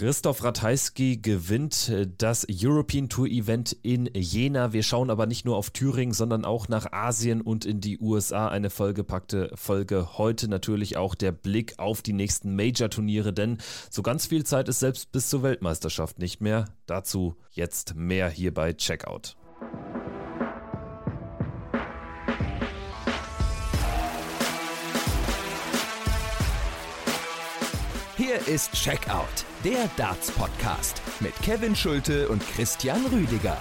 Christoph Ratajski gewinnt äh, das European Tour Event in Jena. Wir schauen aber nicht nur auf Thüringen, sondern auch nach Asien und in die USA. Eine vollgepackte Folge. Heute natürlich auch der Blick auf die nächsten Major-Turniere, denn so ganz viel Zeit ist selbst bis zur Weltmeisterschaft nicht mehr. Dazu jetzt mehr hier bei Checkout. Ist Checkout, der Darts Podcast mit Kevin Schulte und Christian Rüdiger.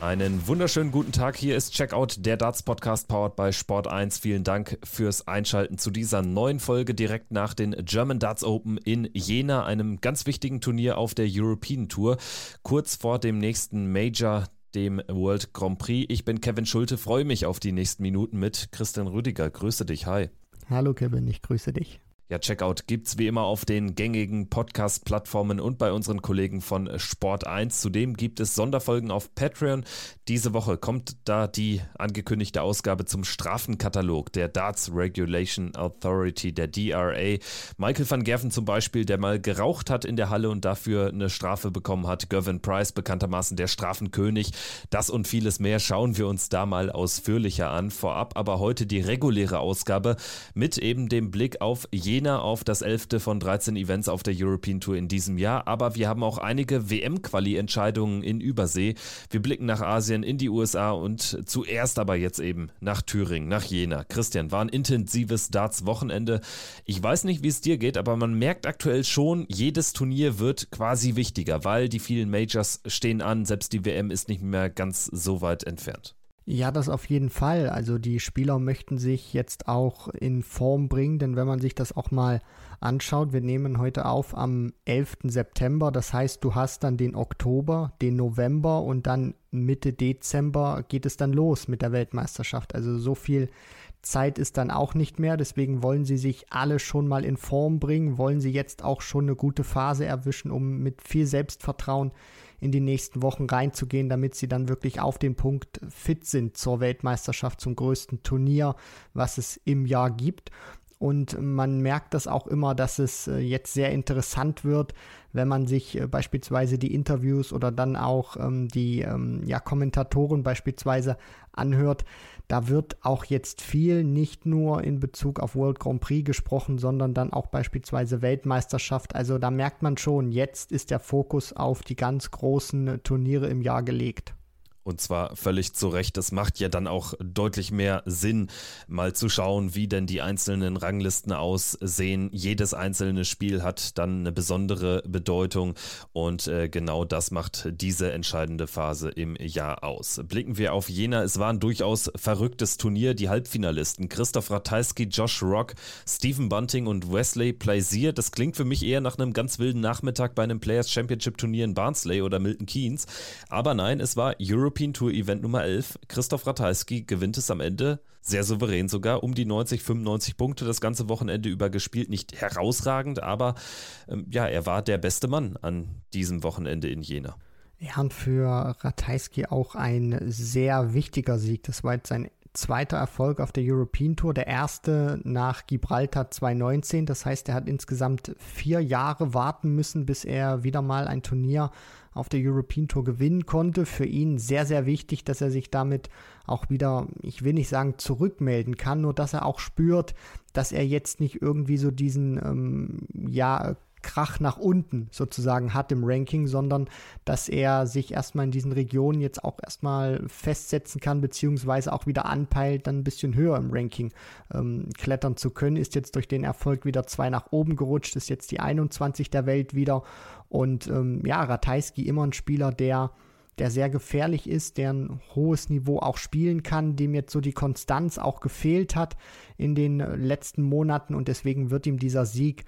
Einen wunderschönen guten Tag. Hier ist Checkout, der Darts Podcast powered by Sport 1. Vielen Dank fürs Einschalten zu dieser neuen Folge direkt nach den German Darts Open in Jena, einem ganz wichtigen Turnier auf der European Tour, kurz vor dem nächsten Major dem World Grand Prix. Ich bin Kevin Schulte, freue mich auf die nächsten Minuten mit Christian Rüdiger. Grüße dich, hi. Hallo Kevin, ich grüße dich. Ja, Checkout gibt's wie immer auf den gängigen Podcast-Plattformen und bei unseren Kollegen von Sport 1. Zudem gibt es Sonderfolgen auf Patreon. Diese Woche kommt da die angekündigte Ausgabe zum Strafenkatalog der Darts Regulation Authority, der DRA. Michael van Gerven zum Beispiel, der mal geraucht hat in der Halle und dafür eine Strafe bekommen hat. Gervin Price, bekanntermaßen der Strafenkönig. Das und vieles mehr schauen wir uns da mal ausführlicher an. Vorab aber heute die reguläre Ausgabe mit eben dem Blick auf jeden Jena auf das 11. von 13 Events auf der European Tour in diesem Jahr, aber wir haben auch einige WM-Quali-Entscheidungen in Übersee. Wir blicken nach Asien, in die USA und zuerst aber jetzt eben nach Thüringen, nach Jena. Christian, war ein intensives Darts-Wochenende. Ich weiß nicht, wie es dir geht, aber man merkt aktuell schon, jedes Turnier wird quasi wichtiger, weil die vielen Majors stehen an, selbst die WM ist nicht mehr ganz so weit entfernt. Ja, das auf jeden Fall. Also die Spieler möchten sich jetzt auch in Form bringen, denn wenn man sich das auch mal anschaut, wir nehmen heute auf am 11. September, das heißt, du hast dann den Oktober, den November und dann Mitte Dezember geht es dann los mit der Weltmeisterschaft. Also so viel Zeit ist dann auch nicht mehr, deswegen wollen sie sich alle schon mal in Form bringen, wollen sie jetzt auch schon eine gute Phase erwischen, um mit viel Selbstvertrauen in die nächsten Wochen reinzugehen, damit sie dann wirklich auf den Punkt fit sind zur Weltmeisterschaft, zum größten Turnier, was es im Jahr gibt. Und man merkt das auch immer, dass es äh, jetzt sehr interessant wird, wenn man sich äh, beispielsweise die Interviews oder dann auch ähm, die ähm, ja, Kommentatoren beispielsweise anhört. Da wird auch jetzt viel nicht nur in Bezug auf World Grand Prix gesprochen, sondern dann auch beispielsweise Weltmeisterschaft. Also da merkt man schon, jetzt ist der Fokus auf die ganz großen Turniere im Jahr gelegt. Und zwar völlig zu Recht. Das macht ja dann auch deutlich mehr Sinn, mal zu schauen, wie denn die einzelnen Ranglisten aussehen. Jedes einzelne Spiel hat dann eine besondere Bedeutung und äh, genau das macht diese entscheidende Phase im Jahr aus. Blicken wir auf Jena. Es war ein durchaus verrücktes Turnier. Die Halbfinalisten Christoph Ratajski, Josh Rock, Stephen Bunting und Wesley Plaisir. Das klingt für mich eher nach einem ganz wilden Nachmittag bei einem Players Championship Turnier in Barnsley oder Milton Keynes. Aber nein, es war Europe European Tour Event Nummer 11. Christoph Ratajski gewinnt es am Ende sehr souverän sogar um die 90, 95 Punkte das ganze Wochenende über gespielt. Nicht herausragend, aber ähm, ja, er war der beste Mann an diesem Wochenende in Jena. Ja, und für Ratajski auch ein sehr wichtiger Sieg. Das war jetzt sein zweiter Erfolg auf der European Tour, der erste nach Gibraltar 2019. Das heißt, er hat insgesamt vier Jahre warten müssen, bis er wieder mal ein Turnier auf der European Tour gewinnen konnte. Für ihn sehr, sehr wichtig, dass er sich damit auch wieder, ich will nicht sagen zurückmelden kann, nur dass er auch spürt, dass er jetzt nicht irgendwie so diesen, ähm, ja, Krach nach unten sozusagen hat im Ranking, sondern dass er sich erstmal in diesen Regionen jetzt auch erstmal festsetzen kann, beziehungsweise auch wieder anpeilt, dann ein bisschen höher im Ranking ähm, klettern zu können. Ist jetzt durch den Erfolg wieder zwei nach oben gerutscht, ist jetzt die 21 der Welt wieder. Und ähm, ja, Ratajski immer ein Spieler, der der sehr gefährlich ist, der ein hohes Niveau auch spielen kann, dem jetzt so die Konstanz auch gefehlt hat in den letzten Monaten und deswegen wird ihm dieser Sieg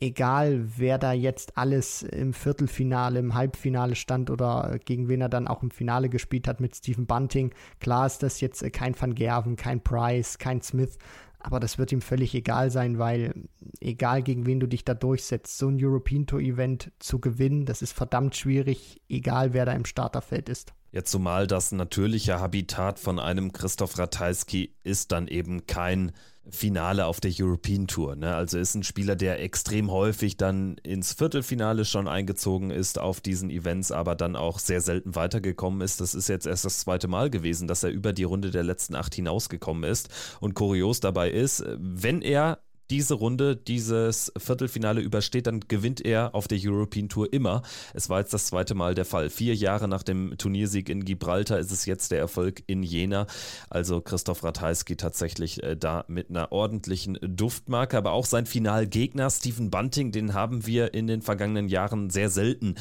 egal wer da jetzt alles im Viertelfinale, im Halbfinale stand oder gegen wen er dann auch im Finale gespielt hat mit Stephen Bunting. Klar ist das jetzt kein Van Gerven, kein Price, kein Smith, aber das wird ihm völlig egal sein, weil egal gegen wen du dich da durchsetzt, so ein European Tour Event zu gewinnen, das ist verdammt schwierig, egal wer da im Starterfeld ist. Ja, zumal das natürliche Habitat von einem Christoph Ratajski ist dann eben kein Finale auf der European Tour. Ne? Also ist ein Spieler, der extrem häufig dann ins Viertelfinale schon eingezogen ist auf diesen Events, aber dann auch sehr selten weitergekommen ist. Das ist jetzt erst das zweite Mal gewesen, dass er über die Runde der letzten acht hinausgekommen ist. Und kurios dabei ist, wenn er diese Runde, dieses Viertelfinale übersteht, dann gewinnt er auf der European Tour immer. Es war jetzt das zweite Mal der Fall. Vier Jahre nach dem Turniersieg in Gibraltar ist es jetzt der Erfolg in Jena. Also Christoph Ratajski tatsächlich äh, da mit einer ordentlichen Duftmarke, aber auch sein Finalgegner Stephen Bunting, den haben wir in den vergangenen Jahren sehr selten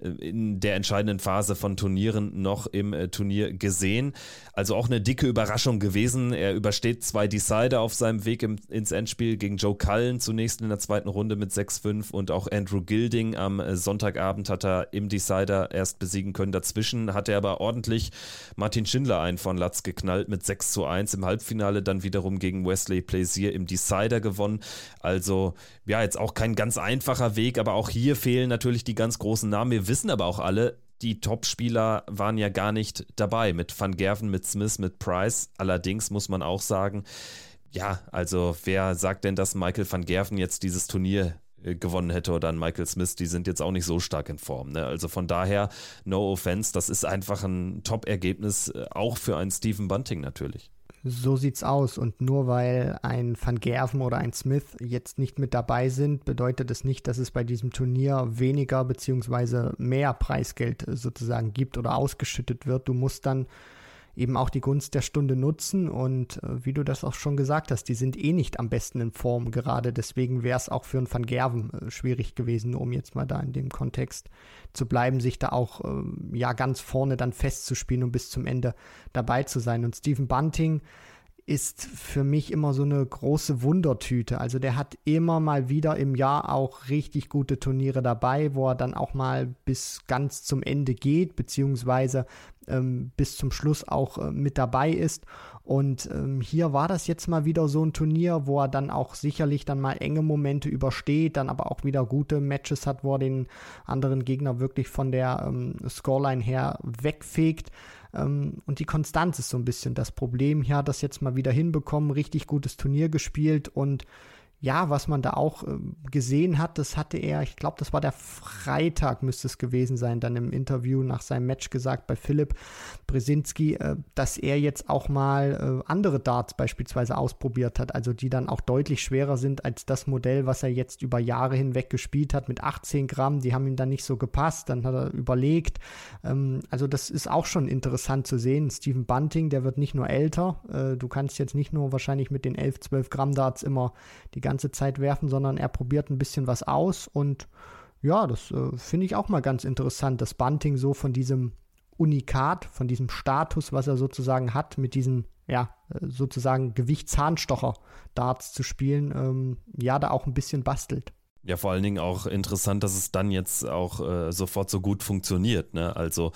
in der entscheidenden Phase von Turnieren noch im äh, Turnier gesehen. Also auch eine dicke Überraschung gewesen. Er übersteht zwei Decider auf seinem Weg im, ins Endspiel gegen Joe Cullen, zunächst in der zweiten Runde mit 6-5 und auch Andrew Gilding am äh, Sonntagabend hat er im Decider erst besiegen können. Dazwischen hat er aber ordentlich Martin Schindler ein von Latz geknallt mit 6 zu 1 im Halbfinale, dann wiederum gegen Wesley Plaisir im Decider gewonnen. Also ja, jetzt auch kein ganz einfacher Weg, aber auch hier fehlen natürlich die ganz großen Namen. Wir wissen aber auch alle, die Topspieler waren ja gar nicht dabei. Mit Van Gerven, mit Smith, mit Price. Allerdings muss man auch sagen, ja, also wer sagt denn, dass Michael van Gerven jetzt dieses Turnier äh, gewonnen hätte oder ein Michael Smith, die sind jetzt auch nicht so stark in Form. Ne? Also von daher, no offense, das ist einfach ein Top-Ergebnis, äh, auch für einen Stephen Bunting natürlich so sieht's aus. Und nur weil ein Van Gerven oder ein Smith jetzt nicht mit dabei sind, bedeutet es nicht, dass es bei diesem Turnier weniger bzw. mehr Preisgeld sozusagen gibt oder ausgeschüttet wird. Du musst dann eben auch die Gunst der Stunde nutzen. Und äh, wie du das auch schon gesagt hast, die sind eh nicht am besten in Form gerade. Deswegen wäre es auch für einen Van Gerven äh, schwierig gewesen, um jetzt mal da in dem Kontext zu bleiben, sich da auch äh, ja ganz vorne dann festzuspielen und bis zum Ende dabei zu sein. Und Stephen Bunting, ist für mich immer so eine große Wundertüte. Also der hat immer mal wieder im Jahr auch richtig gute Turniere dabei, wo er dann auch mal bis ganz zum Ende geht, beziehungsweise ähm, bis zum Schluss auch äh, mit dabei ist. Und ähm, hier war das jetzt mal wieder so ein Turnier, wo er dann auch sicherlich dann mal enge Momente übersteht, dann aber auch wieder gute Matches hat, wo er den anderen Gegner wirklich von der ähm, Scoreline her wegfegt. Ähm, und die Konstanz ist so ein bisschen das Problem. Hier hat das jetzt mal wieder hinbekommen, richtig gutes Turnier gespielt und ja, was man da auch äh, gesehen hat, das hatte er, ich glaube, das war der Freitag, müsste es gewesen sein, dann im Interview nach seinem Match gesagt bei Philipp Brzezinski, äh, dass er jetzt auch mal äh, andere Darts beispielsweise ausprobiert hat, also die dann auch deutlich schwerer sind als das Modell, was er jetzt über Jahre hinweg gespielt hat mit 18 Gramm. Die haben ihm dann nicht so gepasst, dann hat er überlegt. Ähm, also das ist auch schon interessant zu sehen. Stephen Bunting, der wird nicht nur älter. Äh, du kannst jetzt nicht nur wahrscheinlich mit den 11, 12 Gramm Darts immer die Zeit werfen, sondern er probiert ein bisschen was aus und ja, das äh, finde ich auch mal ganz interessant, dass Bunting so von diesem Unikat, von diesem Status, was er sozusagen hat, mit diesen, ja, äh, sozusagen Gewichtszahnstocher-Darts zu spielen, ähm, ja, da auch ein bisschen bastelt. Ja, vor allen Dingen auch interessant, dass es dann jetzt auch äh, sofort so gut funktioniert. Ne? Also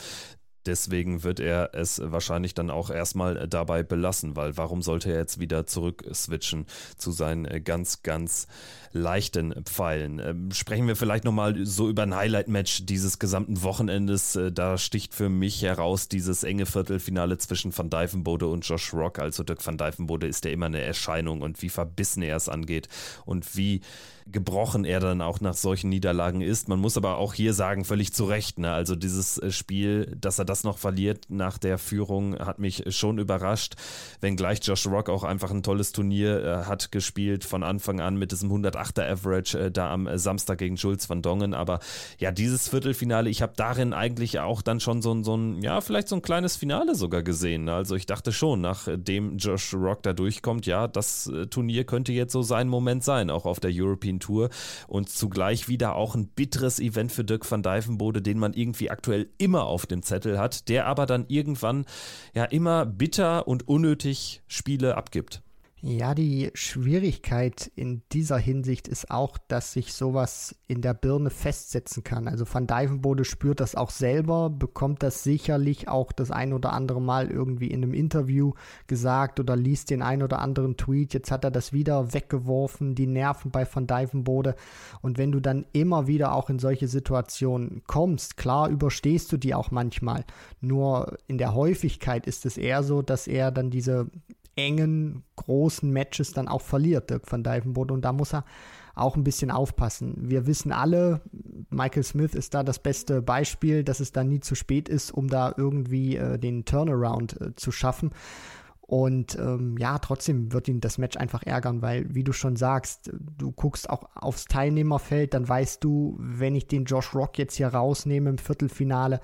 Deswegen wird er es wahrscheinlich dann auch erstmal dabei belassen, weil warum sollte er jetzt wieder zurück switchen zu seinen ganz, ganz leichten Pfeilen? Ähm, sprechen wir vielleicht nochmal so über ein Highlight-Match dieses gesamten Wochenendes. Äh, da sticht für mich heraus dieses enge Viertelfinale zwischen Van Dijvenbode und Josh Rock. Also Dirk Van Dijvenbode ist ja immer eine Erscheinung und wie verbissen er es angeht und wie gebrochen er dann auch nach solchen Niederlagen ist. Man muss aber auch hier sagen, völlig zu Recht, ne? also dieses äh, Spiel, dass er das noch verliert nach der Führung, hat mich schon überrascht. Wenngleich Josh Rock auch einfach ein tolles Turnier äh, hat gespielt von Anfang an mit diesem 108er Average äh, da am Samstag gegen Jules van Dongen. Aber ja, dieses Viertelfinale, ich habe darin eigentlich auch dann schon so ein, so ein, ja, vielleicht so ein kleines Finale sogar gesehen. Also ich dachte schon, nachdem Josh Rock da durchkommt, ja, das äh, Turnier könnte jetzt so sein Moment sein, auch auf der European Tour. Und zugleich wieder auch ein bitteres Event für Dirk van Dijvenbode, den man irgendwie aktuell immer auf dem Zettel hat, der aber dann irgendwann ja immer bitter und unnötig Spiele abgibt. Ja, die Schwierigkeit in dieser Hinsicht ist auch, dass sich sowas in der Birne festsetzen kann. Also Van Dijvenbode spürt das auch selber, bekommt das sicherlich auch das ein oder andere Mal irgendwie in einem Interview gesagt oder liest den ein oder anderen Tweet. Jetzt hat er das wieder weggeworfen, die Nerven bei Van Dijvenbode. Und wenn du dann immer wieder auch in solche Situationen kommst, klar überstehst du die auch manchmal. Nur in der Häufigkeit ist es eher so, dass er dann diese engen, großen Matches dann auch verliert, Dirk van Dijvenbode. Und da muss er auch ein bisschen aufpassen. Wir wissen alle, Michael Smith ist da das beste Beispiel, dass es da nie zu spät ist, um da irgendwie äh, den Turnaround äh, zu schaffen. Und ähm, ja, trotzdem wird ihn das Match einfach ärgern, weil, wie du schon sagst, du guckst auch aufs Teilnehmerfeld, dann weißt du, wenn ich den Josh Rock jetzt hier rausnehme im Viertelfinale,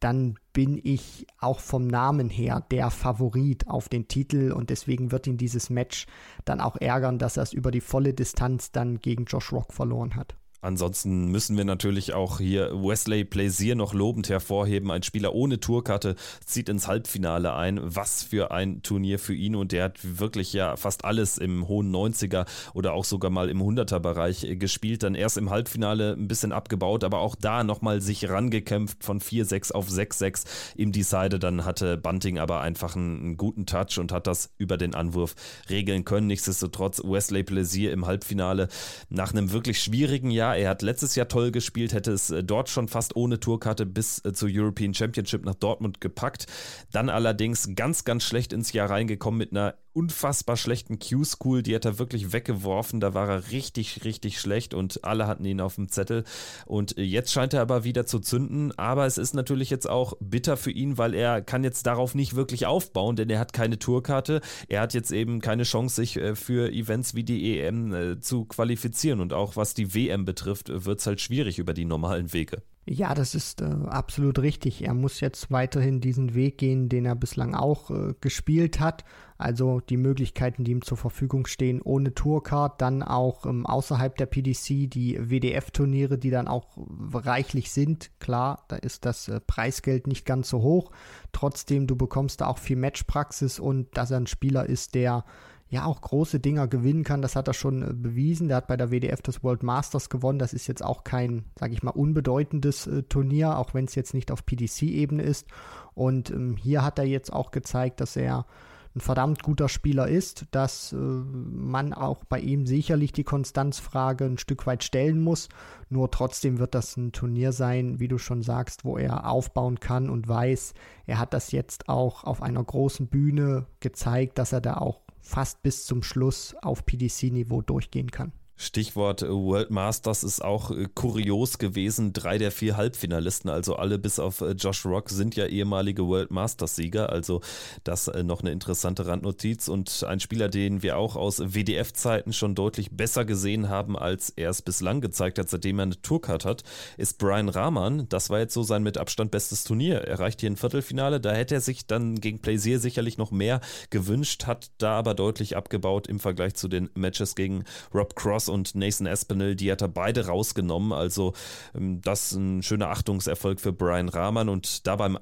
dann bin ich auch vom Namen her der Favorit auf den Titel und deswegen wird ihn dieses Match dann auch ärgern, dass er es über die volle Distanz dann gegen Josh Rock verloren hat. Ansonsten müssen wir natürlich auch hier Wesley Plaisir noch lobend hervorheben. Ein Spieler ohne Tourkarte zieht ins Halbfinale ein. Was für ein Turnier für ihn. Und der hat wirklich ja fast alles im hohen 90er oder auch sogar mal im 100er Bereich gespielt. Dann erst im Halbfinale ein bisschen abgebaut, aber auch da nochmal sich rangekämpft von 4-6 auf 6-6 im Decider. Dann hatte Bunting aber einfach einen, einen, guten Touch und hat das über den Anwurf regeln können. Nichtsdestotrotz Wesley Plaisir im Halbfinale nach einem wirklich schwierigen Jahr er hat letztes Jahr toll gespielt, hätte es äh, dort schon fast ohne Tourkarte bis äh, zur European Championship nach Dortmund gepackt. Dann allerdings ganz, ganz schlecht ins Jahr reingekommen mit einer unfassbar schlechten Q-School, die hat er wirklich weggeworfen. Da war er richtig, richtig schlecht und alle hatten ihn auf dem Zettel. Und äh, jetzt scheint er aber wieder zu zünden. Aber es ist natürlich jetzt auch bitter für ihn, weil er kann jetzt darauf nicht wirklich aufbauen, denn er hat keine Tourkarte. Er hat jetzt eben keine Chance, sich für Events wie die EM zu qualifizieren. Und auch was die WM betrifft, wird es halt schwierig über die normalen Wege. Ja, das ist äh, absolut richtig. Er muss jetzt weiterhin diesen Weg gehen, den er bislang auch äh, gespielt hat. Also die Möglichkeiten, die ihm zur Verfügung stehen, ohne Tourcard, dann auch ähm, außerhalb der PDC die WDF-Turniere, die dann auch reichlich sind. Klar, da ist das äh, Preisgeld nicht ganz so hoch. Trotzdem, du bekommst da auch viel Matchpraxis und dass er ein Spieler ist, der ja auch große Dinger gewinnen kann. Das hat er schon äh, bewiesen. Der hat bei der WDF das World Masters gewonnen. Das ist jetzt auch kein, sage ich mal, unbedeutendes äh, Turnier, auch wenn es jetzt nicht auf PDC-Ebene ist. Und ähm, hier hat er jetzt auch gezeigt, dass er ein verdammt guter Spieler ist, dass äh, man auch bei ihm sicherlich die Konstanzfrage ein Stück weit stellen muss. Nur trotzdem wird das ein Turnier sein, wie du schon sagst, wo er aufbauen kann und weiß, er hat das jetzt auch auf einer großen Bühne gezeigt, dass er da auch fast bis zum Schluss auf PDC-Niveau durchgehen kann. Stichwort äh, World Masters ist auch äh, kurios gewesen. Drei der vier Halbfinalisten, also alle bis auf äh, Josh Rock, sind ja ehemalige World Masters-Sieger. Also das noch eine interessante Randnotiz. Und ein Spieler, den wir auch aus WDF-Zeiten schon deutlich besser gesehen haben, als er es bislang gezeigt hat, seitdem er eine Tourcard hat, ist Brian Rahman. Das war jetzt so sein mit Abstand bestes Turnier. Er erreicht hier ein Viertelfinale. Da hätte er sich dann gegen Plaisir sicherlich noch mehr gewünscht, hat da aber deutlich abgebaut im Vergleich zu den Matches gegen Rob Cross und Nathan Espinel, die hat er beide rausgenommen. Also ähm, das ein schöner Achtungserfolg für Brian Rahman und da beim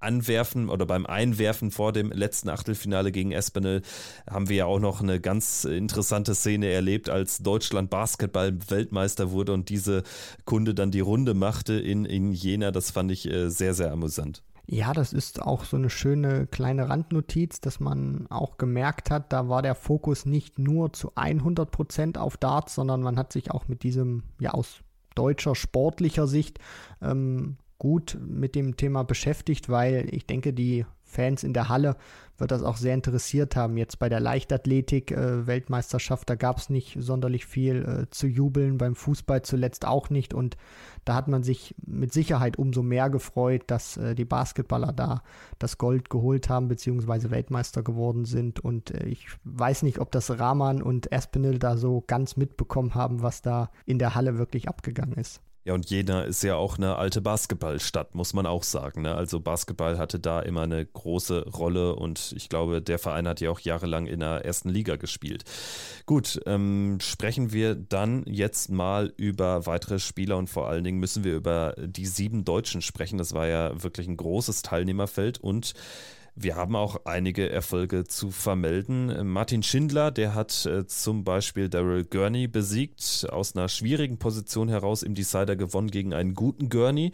Anwerfen oder beim Einwerfen vor dem letzten Achtelfinale gegen Espinel haben wir ja auch noch eine ganz interessante Szene erlebt, als Deutschland Basketball-Weltmeister wurde und diese Kunde dann die Runde machte in, in Jena. Das fand ich äh, sehr, sehr amüsant. Ja, das ist auch so eine schöne kleine Randnotiz, dass man auch gemerkt hat, da war der Fokus nicht nur zu 100 Prozent auf Darts, sondern man hat sich auch mit diesem, ja, aus deutscher sportlicher Sicht ähm, gut mit dem Thema beschäftigt, weil ich denke, die Fans in der Halle wird das auch sehr interessiert haben. Jetzt bei der Leichtathletik-Weltmeisterschaft, äh, da gab es nicht sonderlich viel äh, zu jubeln, beim Fußball zuletzt auch nicht. Und da hat man sich mit Sicherheit umso mehr gefreut, dass äh, die Basketballer da das Gold geholt haben, beziehungsweise Weltmeister geworden sind. Und ich weiß nicht, ob das Rahman und Espinel da so ganz mitbekommen haben, was da in der Halle wirklich abgegangen ist. Ja, und Jena ist ja auch eine alte Basketballstadt, muss man auch sagen. Ne? Also Basketball hatte da immer eine große Rolle und ich glaube, der Verein hat ja auch jahrelang in der ersten Liga gespielt. Gut, ähm, sprechen wir dann jetzt mal über weitere Spieler und vor allen Dingen müssen wir über die sieben Deutschen sprechen. Das war ja wirklich ein großes Teilnehmerfeld und Wir haben auch einige Erfolge zu vermelden. Martin Schindler, der hat äh, zum Beispiel Daryl Gurney besiegt, aus einer schwierigen Position heraus im Decider gewonnen gegen einen guten Gurney.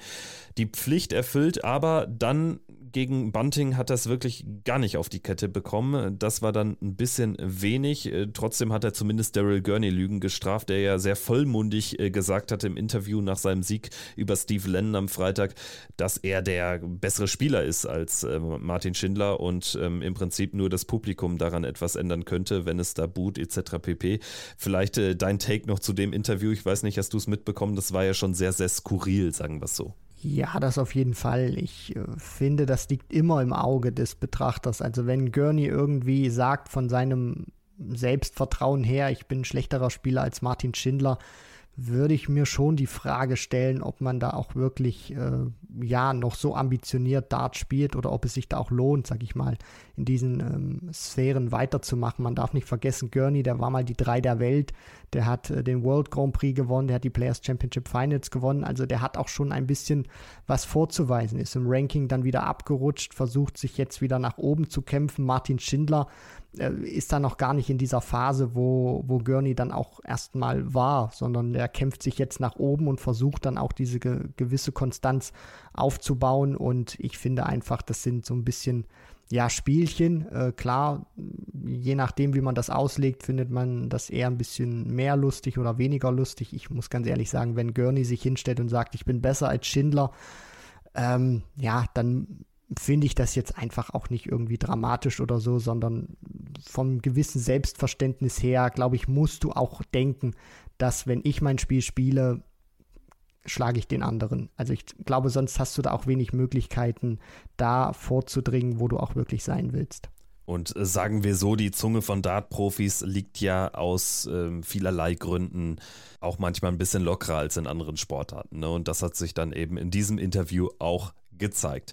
Die Pflicht erfüllt, aber dann gegen Bunting hat das wirklich gar nicht auf die Kette bekommen. Das war dann ein bisschen wenig. Trotzdem hat er zumindest Daryl Gurney Lügen gestraft, der ja sehr vollmundig äh, gesagt hat im Interview nach seinem Sieg über Steve Lennon am Freitag, dass er der bessere Spieler ist als äh, Martin Schindler und ähm, im Prinzip nur das Publikum daran etwas ändern könnte, wenn es da boot etc. pp. Vielleicht äh, dein Take noch zu dem Interview. Ich weiß nicht, hast du es mitbekommen? Das war ja schon sehr, sehr skurril, sagen wir es so. Ja, das auf jeden Fall. Ich äh, finde, das liegt immer im Auge des Betrachters. Also wenn Gurney irgendwie sagt von seinem Selbstvertrauen her, ich bin ein schlechterer Spieler als Martin Schindler, würde ich mir schon die Frage stellen, ob man da auch wirklich äh, ja noch so ambitioniert Dart spielt oder ob es sich da auch lohnt, sag ich mal, in diesen ähm, Sphären weiterzumachen. Man darf nicht vergessen, Gurney, der war mal die drei der Welt, der hat äh, den World Grand Prix gewonnen, der hat die Players Championship Finals gewonnen, also der hat auch schon ein bisschen was vorzuweisen, ist im Ranking dann wieder abgerutscht, versucht sich jetzt wieder nach oben zu kämpfen. Martin Schindler ist da noch gar nicht in dieser Phase, wo, wo Gurney dann auch erstmal war, sondern er kämpft sich jetzt nach oben und versucht dann auch diese ge gewisse Konstanz aufzubauen. Und ich finde einfach, das sind so ein bisschen ja, Spielchen. Äh, klar, je nachdem, wie man das auslegt, findet man das eher ein bisschen mehr lustig oder weniger lustig. Ich muss ganz ehrlich sagen, wenn Gurney sich hinstellt und sagt, ich bin besser als Schindler, ähm, ja, dann finde ich das jetzt einfach auch nicht irgendwie dramatisch oder so, sondern vom gewissen Selbstverständnis her, glaube ich, musst du auch denken, dass wenn ich mein Spiel spiele, schlage ich den anderen. Also ich glaube, sonst hast du da auch wenig Möglichkeiten, da vorzudringen, wo du auch wirklich sein willst. Und äh, sagen wir so, die Zunge von Dart-Profis liegt ja aus äh, vielerlei Gründen auch manchmal ein bisschen lockerer als in anderen Sportarten. Ne? Und das hat sich dann eben in diesem Interview auch gezeigt.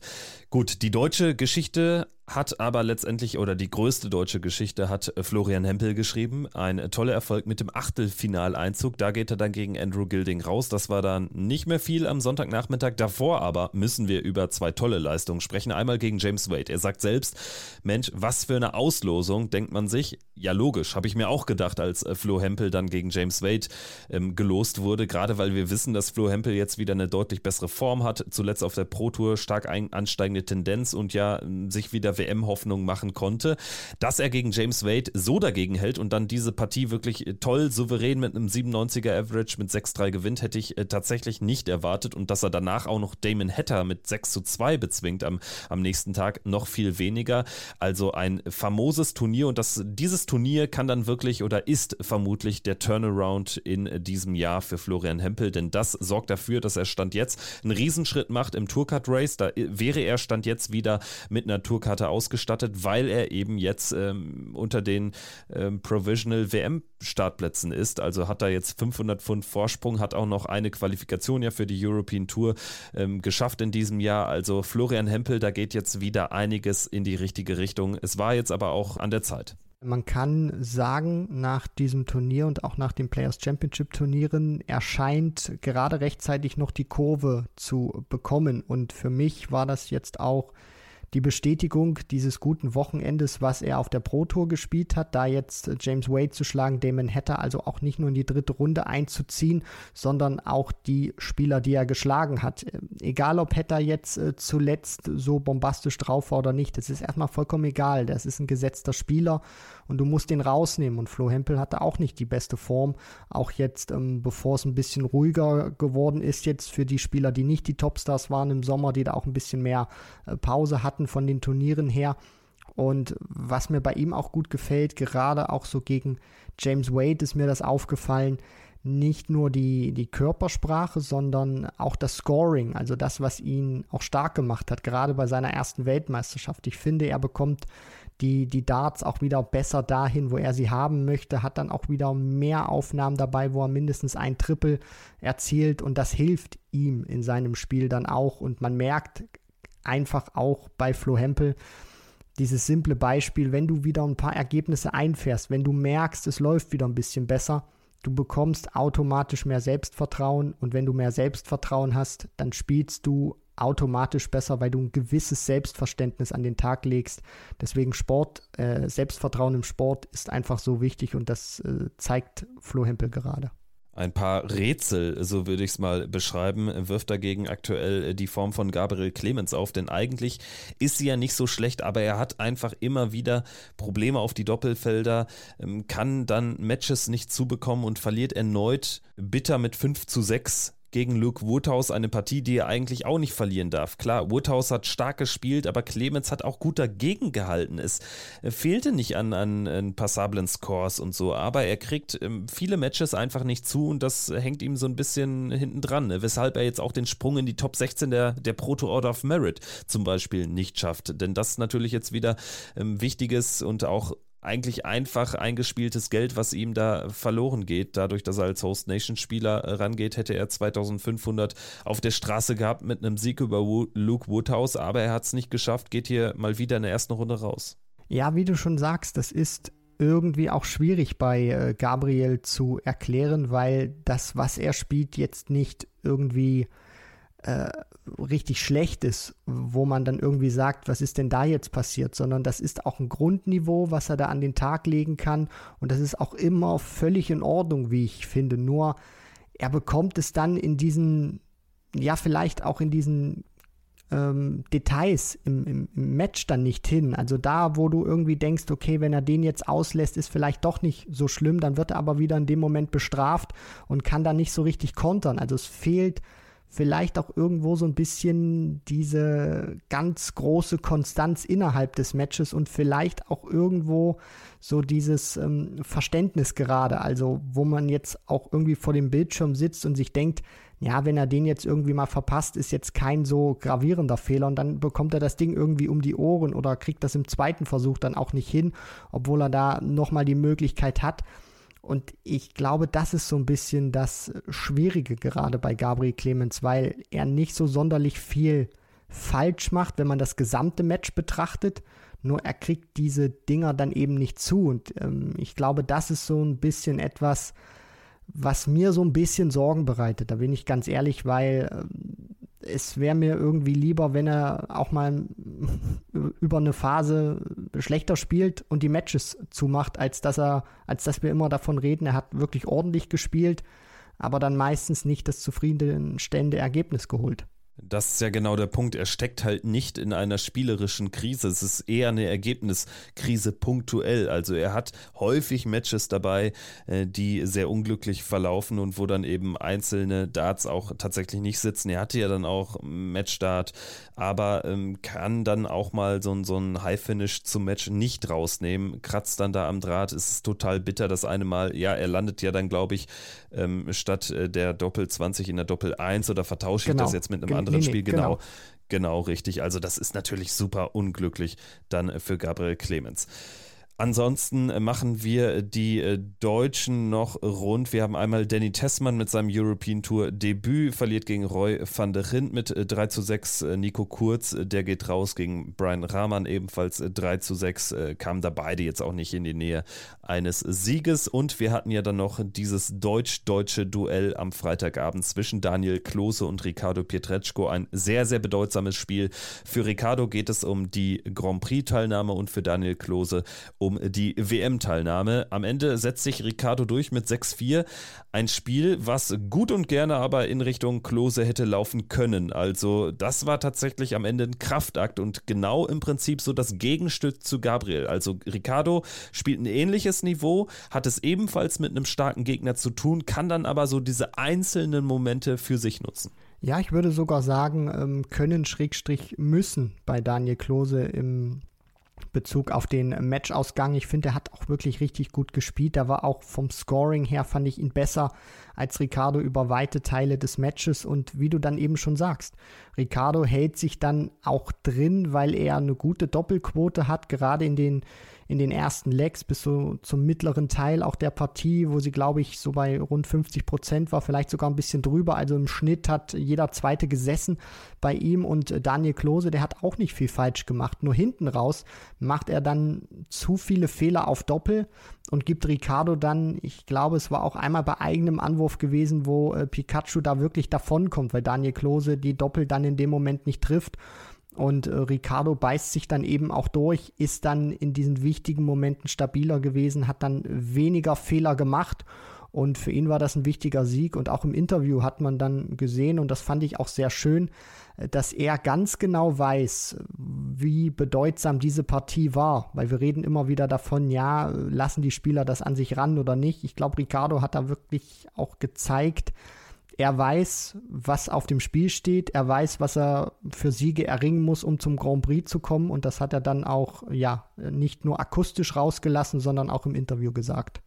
Gut, die deutsche Geschichte hat aber letztendlich, oder die größte deutsche Geschichte hat Florian Hempel geschrieben. Ein toller Erfolg mit dem Achtelfinaleinzug. Da geht er dann gegen Andrew Gilding raus. Das war dann nicht mehr viel am Sonntagnachmittag. Davor aber müssen wir über zwei tolle Leistungen sprechen. Einmal gegen James Wade. Er sagt selbst, Mensch, was für eine Auslosung, denkt man sich. Ja, logisch, habe ich mir auch gedacht, als äh, Flo Hempel dann gegen James Wade ähm, gelost wurde. Gerade weil wir wissen, dass Flo Hempel jetzt wieder eine deutlich bessere Form hat. Zuletzt auf der Pro Tour stark ansteigende Tendenz und ja, sich wieder WM-Hoffnung machen konnte. Dass er gegen James Wade so dagegen hält und dann diese Partie wirklich toll, souverän mit einem 97er Average mit 6-3 gewinnt, hätte ich äh, tatsächlich nicht erwartet. Und dass er danach auch noch Damon Hatter mit 6 zu 2 bezwingt am, am nächsten Tag, noch viel weniger. Also ein famoses Turnier und das, dieses Turnier kann dann wirklich oder ist vermutlich der Turnaround in diesem Jahr für Florian Hempel, denn das sorgt dafür, dass er Stand jetzt einen Riesenschritt macht im Tourcard Race. Da wäre er Stand jetzt wieder mit einer Tourkarte Karte ausgestattet, weil er eben jetzt ähm, unter den ähm, Provisional WM-Startplätzen ist. Also hat er jetzt 500 Pfund Vorsprung, hat auch noch eine Qualifikation ja für die European Tour ähm, geschafft in diesem Jahr. Also Florian Hempel, da geht jetzt wieder einiges in die richtige Richtung. Es war jetzt aber auch an der Zeit. Man kann sagen, nach diesem Turnier und auch nach den Players Championship Turnieren erscheint gerade rechtzeitig noch die Kurve zu bekommen. Und für mich war das jetzt auch die Bestätigung dieses guten Wochenendes, was er auf der Pro Tour gespielt hat, da jetzt James Wade zu schlagen, Damon Hatter also auch nicht nur in die dritte Runde einzuziehen, sondern auch die Spieler, die er geschlagen hat. Egal, ob Hatter jetzt äh, zuletzt so bombastisch drauf war oder nicht, das ist erstmal vollkommen egal. Das ist ein gesetzter Spieler und du musst den rausnehmen. Und Flo Hempel hatte auch nicht die beste Form. Auch jetzt, ähm, bevor es ein bisschen ruhiger geworden ist, jetzt für die Spieler, die nicht die Topstars waren im Sommer, die da auch ein bisschen mehr äh, Pause hatten von den Turnieren her. Und was mir bei ihm auch gut gefällt, gerade auch so gegen James Wade ist mir das aufgefallen, nicht nur die, die Körpersprache, sondern auch das Scoring, also das, was ihn auch stark gemacht hat, gerade bei seiner ersten Weltmeisterschaft. Ich finde, er bekommt die, die Darts auch wieder besser dahin, wo er sie haben möchte, hat dann auch wieder mehr Aufnahmen dabei, wo er mindestens ein Triple erzielt und das hilft ihm in seinem Spiel dann auch. Und man merkt einfach auch bei Flo Hempel, dieses simple Beispiel, wenn du wieder ein paar Ergebnisse einfährst, wenn du merkst, es läuft wieder ein bisschen besser, du bekommst automatisch mehr Selbstvertrauen. Und wenn du mehr Selbstvertrauen hast, dann spielst du automatisch besser, weil du ein gewisses Selbstverständnis an den Tag legst. Deswegen Sport, äh, Selbstvertrauen im Sport ist einfach so wichtig und das äh, zeigt Flo Hempel gerade ein paar Rätsel, so würde ich es mal beschreiben, wirft dagegen aktuell die Form von Gabriel Clemens auf, denn eigentlich ist sie ja nicht so schlecht, aber er hat einfach immer wieder Probleme auf die Doppelfelder, ähm, kann dann Matches nicht zubekommen und verliert erneut bitter mit 5 zu 6 gegen Luke Woodhouse eine Partie, die er eigentlich auch nicht verlieren darf. Klar, Woodhouse hat stark gespielt, aber Clemens hat auch gut dagegen gehalten. Es fehlte nicht an, an, an passablen Scores und so, aber er kriegt ähm, viele Matches einfach nicht zu und das hängt ihm so ein bisschen hinten dran, ne? weshalb er jetzt auch den Sprung in die Top 16 der, der Proto Order of Merit zum Beispiel nicht schafft. Denn das ist natürlich jetzt wieder ähm, wichtiges und auch eigentlich einfach eingespieltes Geld, was ihm da verloren geht. Dadurch, dass er als Host Nation Spieler äh, rangeht, hätte er 2500 auf der Straße gehabt mit einem Sieg über Luke Woodhouse, aber er hat es nicht geschafft, geht hier mal wieder in der ersten Runde raus. Ja, wie du schon sagst, das ist irgendwie auch schwierig bei äh, Gabriel zu erklären, weil das, was er spielt, jetzt nicht irgendwie äh, richtig schlecht ist, wo man dann irgendwie sagt, was ist denn da jetzt passiert, sondern das ist auch ein Grundniveau, was er da an den Tag legen kann und das ist auch immer völlig in Ordnung, wie ich finde. Nur er bekommt es dann in diesen, ja vielleicht auch in diesen ähm, Details im, im, im, Match dann nicht hin. Also da, wo du irgendwie denkst, okay, wenn er den jetzt auslässt, ist vielleicht doch nicht so schlimm, dann wird er aber wieder in dem Moment bestraft und kann dann nicht so richtig kontern. Also es fehlt vielleicht auch irgendwo so ein bisschen diese ganz große Konstanz innerhalb des Matches und vielleicht auch irgendwo so dieses ähm, Verständnis gerade, also wo man jetzt auch irgendwie vor dem Bildschirm sitzt und sich denkt, ja, wenn er den jetzt irgendwie mal verpasst, ist jetzt kein so gravierender Fehler und dann bekommt er das Ding irgendwie um die Ohren oder kriegt das im zweiten Versuch dann auch nicht hin, obwohl er da nochmal die Möglichkeit hat. Und ich glaube, das ist so ein bisschen das Schwierige gerade bei Gabriel Clemens, weil er nicht so sonderlich viel falsch macht, wenn man das gesamte Match betrachtet. Nur er kriegt diese Dinger dann eben nicht zu. Und ähm, ich glaube, das ist so ein bisschen etwas, was mir so ein bisschen Sorgen bereitet. Da bin ich ganz ehrlich, weil ähm, es wäre mir irgendwie lieber, wenn er auch mal über eine Phase schlechter spielt und die Matches zumacht, als dass er, als dass wir immer davon reden, er hat wirklich ordentlich gespielt, aber dann meistens nicht das zufriedenstellende Ergebnis geholt. Das ist ja genau der Punkt. Er steckt halt nicht in einer spielerischen Krise. Es ist eher eine Ergebniskrise punktuell. Also er hat häufig Matches dabei, äh, die sehr unglücklich verlaufen und wo dann eben einzelne Darts auch tatsächlich nicht sitzen. Er hatte ja dann auch Matchstart, aber ähm, kann dann auch mal so, so ein High-Finish zum Match nicht rausnehmen. Kratzt dann da am Draht. Es ist total bitter, das eine Mal. Ja, er landet ja dann, glaube ich, ähm, statt äh, der Doppel 20 in der Doppel 1 oder vertausche genau. ich das jetzt mit einem anderen nee, Spiel? genau. genau. Genau, richtig. Also das ist natürlich super unglücklich dann für Gabriel Clemens. Ansonsten machen wir die äh, Deutschen noch rund. Wir haben einmal Danny Tessmann mit seinem European Tour Debüt, verliert gegen Roy van der Rint mit 3 äh, zu 6. Äh, Nico Kurz, der geht raus gegen Brian Rahman, ebenfalls 3 zu 6. Kamen da beide jetzt auch nicht in die Nähe eines Sieges. Und wir hatten ja dann noch dieses deutsch-deutsche Duell am Freitagabend zwischen Daniel Klose und Ricardo Pietreczko. Ein sehr, sehr bedeutsames Spiel. Für Ricardo geht es um die Grand Prix-Teilnahme und für Daniel Klose um die WM-Teilnahme. Am Ende setzt sich Ricardo durch mit 6-4. Ein Spiel, was gut und gerne aber in Richtung Klose hätte laufen können. Also das war tatsächlich am Ende ein Kraftakt und genau im Prinzip so das Gegenstück zu Gabriel. Also Ricardo spielt ein ähnliches Niveau, hat es ebenfalls mit einem starken Gegner zu tun, kann dann aber so diese einzelnen Momente für sich nutzen. Ja, ich würde sogar sagen, ähm, können Schrägstrich müssen bei Daniel Klose im Bezug auf den Matchausgang. Ich finde, er hat auch wirklich richtig gut gespielt. Da war auch vom Scoring her, fand ich ihn besser als Ricardo über weite Teile des Matches. Und wie du dann eben schon sagst, Ricardo hält sich dann auch drin, weil er eine gute Doppelquote hat, gerade in den in den ersten Legs bis so zum mittleren Teil auch der Partie, wo sie, glaube ich, so bei rund 50 Prozent war, vielleicht sogar ein bisschen drüber. Also im Schnitt hat jeder Zweite gesessen bei ihm und Daniel Klose, der hat auch nicht viel falsch gemacht. Nur hinten raus macht er dann zu viele Fehler auf Doppel und gibt Ricardo dann, ich glaube, es war auch einmal bei eigenem Anwurf gewesen, wo äh, Pikachu da wirklich davonkommt, weil Daniel Klose die Doppel dann in dem Moment nicht trifft. Und äh, Ricardo beißt sich dann eben auch durch, ist dann in diesen wichtigen Momenten stabiler gewesen, hat dann weniger Fehler gemacht. Und für ihn war das ein wichtiger Sieg. Und auch im Interview hat man dann gesehen, und das fand ich auch sehr schön, äh, dass er ganz genau weiß, wie bedeutsam diese Partie war. Weil wir reden immer wieder davon, ja, lassen die Spieler das an sich ran oder nicht. Ich glaube, Ricardo hat da wirklich auch gezeigt, er weiß, was auf dem Spiel steht. Er weiß, was er für Siege erringen muss, um zum Grand Prix zu kommen. Und das hat er dann auch, ja, nicht nur akustisch rausgelassen, sondern auch im Interview gesagt.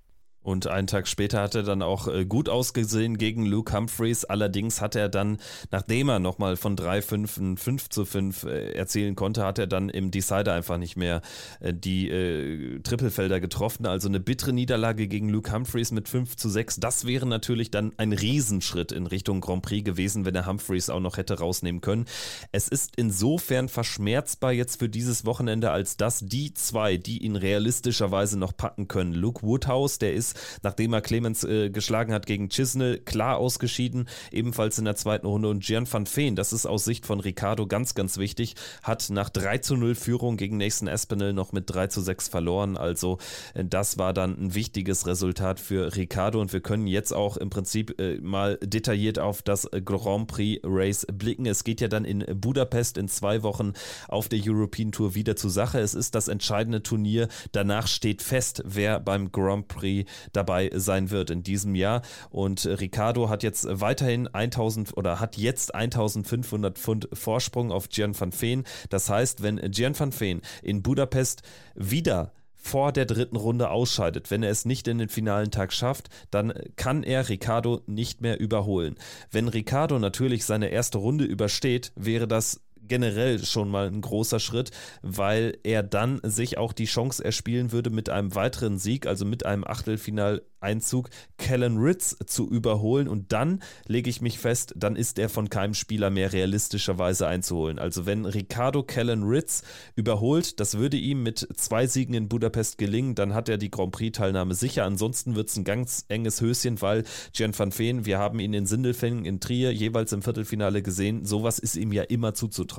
Und einen Tag später hat er dann auch äh, gut ausgesehen gegen Luke Humphreys. Allerdings hat er dann, nachdem er nochmal von 3-5 ein 5 zu 5 äh, erzielen konnte, hat er dann im Decider einfach nicht mehr äh, die äh, Trippelfelder getroffen. Also eine bittere Niederlage gegen Luke Humphreys mit 5 zu 6. Das wäre natürlich dann ein Riesenschritt in Richtung Grand Prix gewesen, wenn er Humphreys auch noch hätte rausnehmen können. Es ist insofern verschmerzbar jetzt für dieses Wochenende, als dass die zwei, die ihn realistischerweise noch packen können, Luke Woodhouse, der ist nachdem er Clemens äh, geschlagen hat gegen Chisnell, klar ausgeschieden, ebenfalls in der zweiten Runde. Und Gian van Veen, das ist aus Sicht von Ricardo ganz, ganz wichtig, hat nach 3 zu 0 Führung gegen Nathan Espinel noch mit 3 zu 6 verloren. Also äh, das war dann ein wichtiges Resultat für Ricardo und wir können jetzt auch im Prinzip äh, mal detailliert auf das Grand Prix Race blicken. Es geht ja dann in Budapest in zwei Wochen auf der European Tour wieder zur Sache. Es ist das entscheidende Turnier. Danach steht fest, wer beim Grand Prix dabei sein wird in diesem Jahr. Und Ricardo hat jetzt weiterhin 1000 oder hat jetzt 1500 Pfund Vorsprung auf Gian van Veen. Das heißt, wenn Gian van Veen in Budapest wieder vor der dritten Runde ausscheidet. Wenn er es nicht in den finalen Tag schafft, dann kann er Ricardo nicht mehr überholen. Wenn Ricardo natürlich seine erste Runde übersteht, wäre das generell schon mal ein großer Schritt, weil er dann sich auch die Chance erspielen würde mit einem weiteren Sieg, also mit einem Achtelfinal Einzug Kellen Ritz zu überholen und dann lege ich mich fest, dann ist er von keinem Spieler mehr realistischerweise einzuholen. Also wenn Ricardo Kellen Ritz überholt, das würde ihm mit zwei Siegen in Budapest gelingen, dann hat er die Grand Prix Teilnahme sicher. Ansonsten wird es ein ganz enges Höschen, weil Gian van Veen, wir haben ihn in Sindelfingen, in Trier jeweils im Viertelfinale gesehen, sowas ist ihm ja immer zuzutrauen.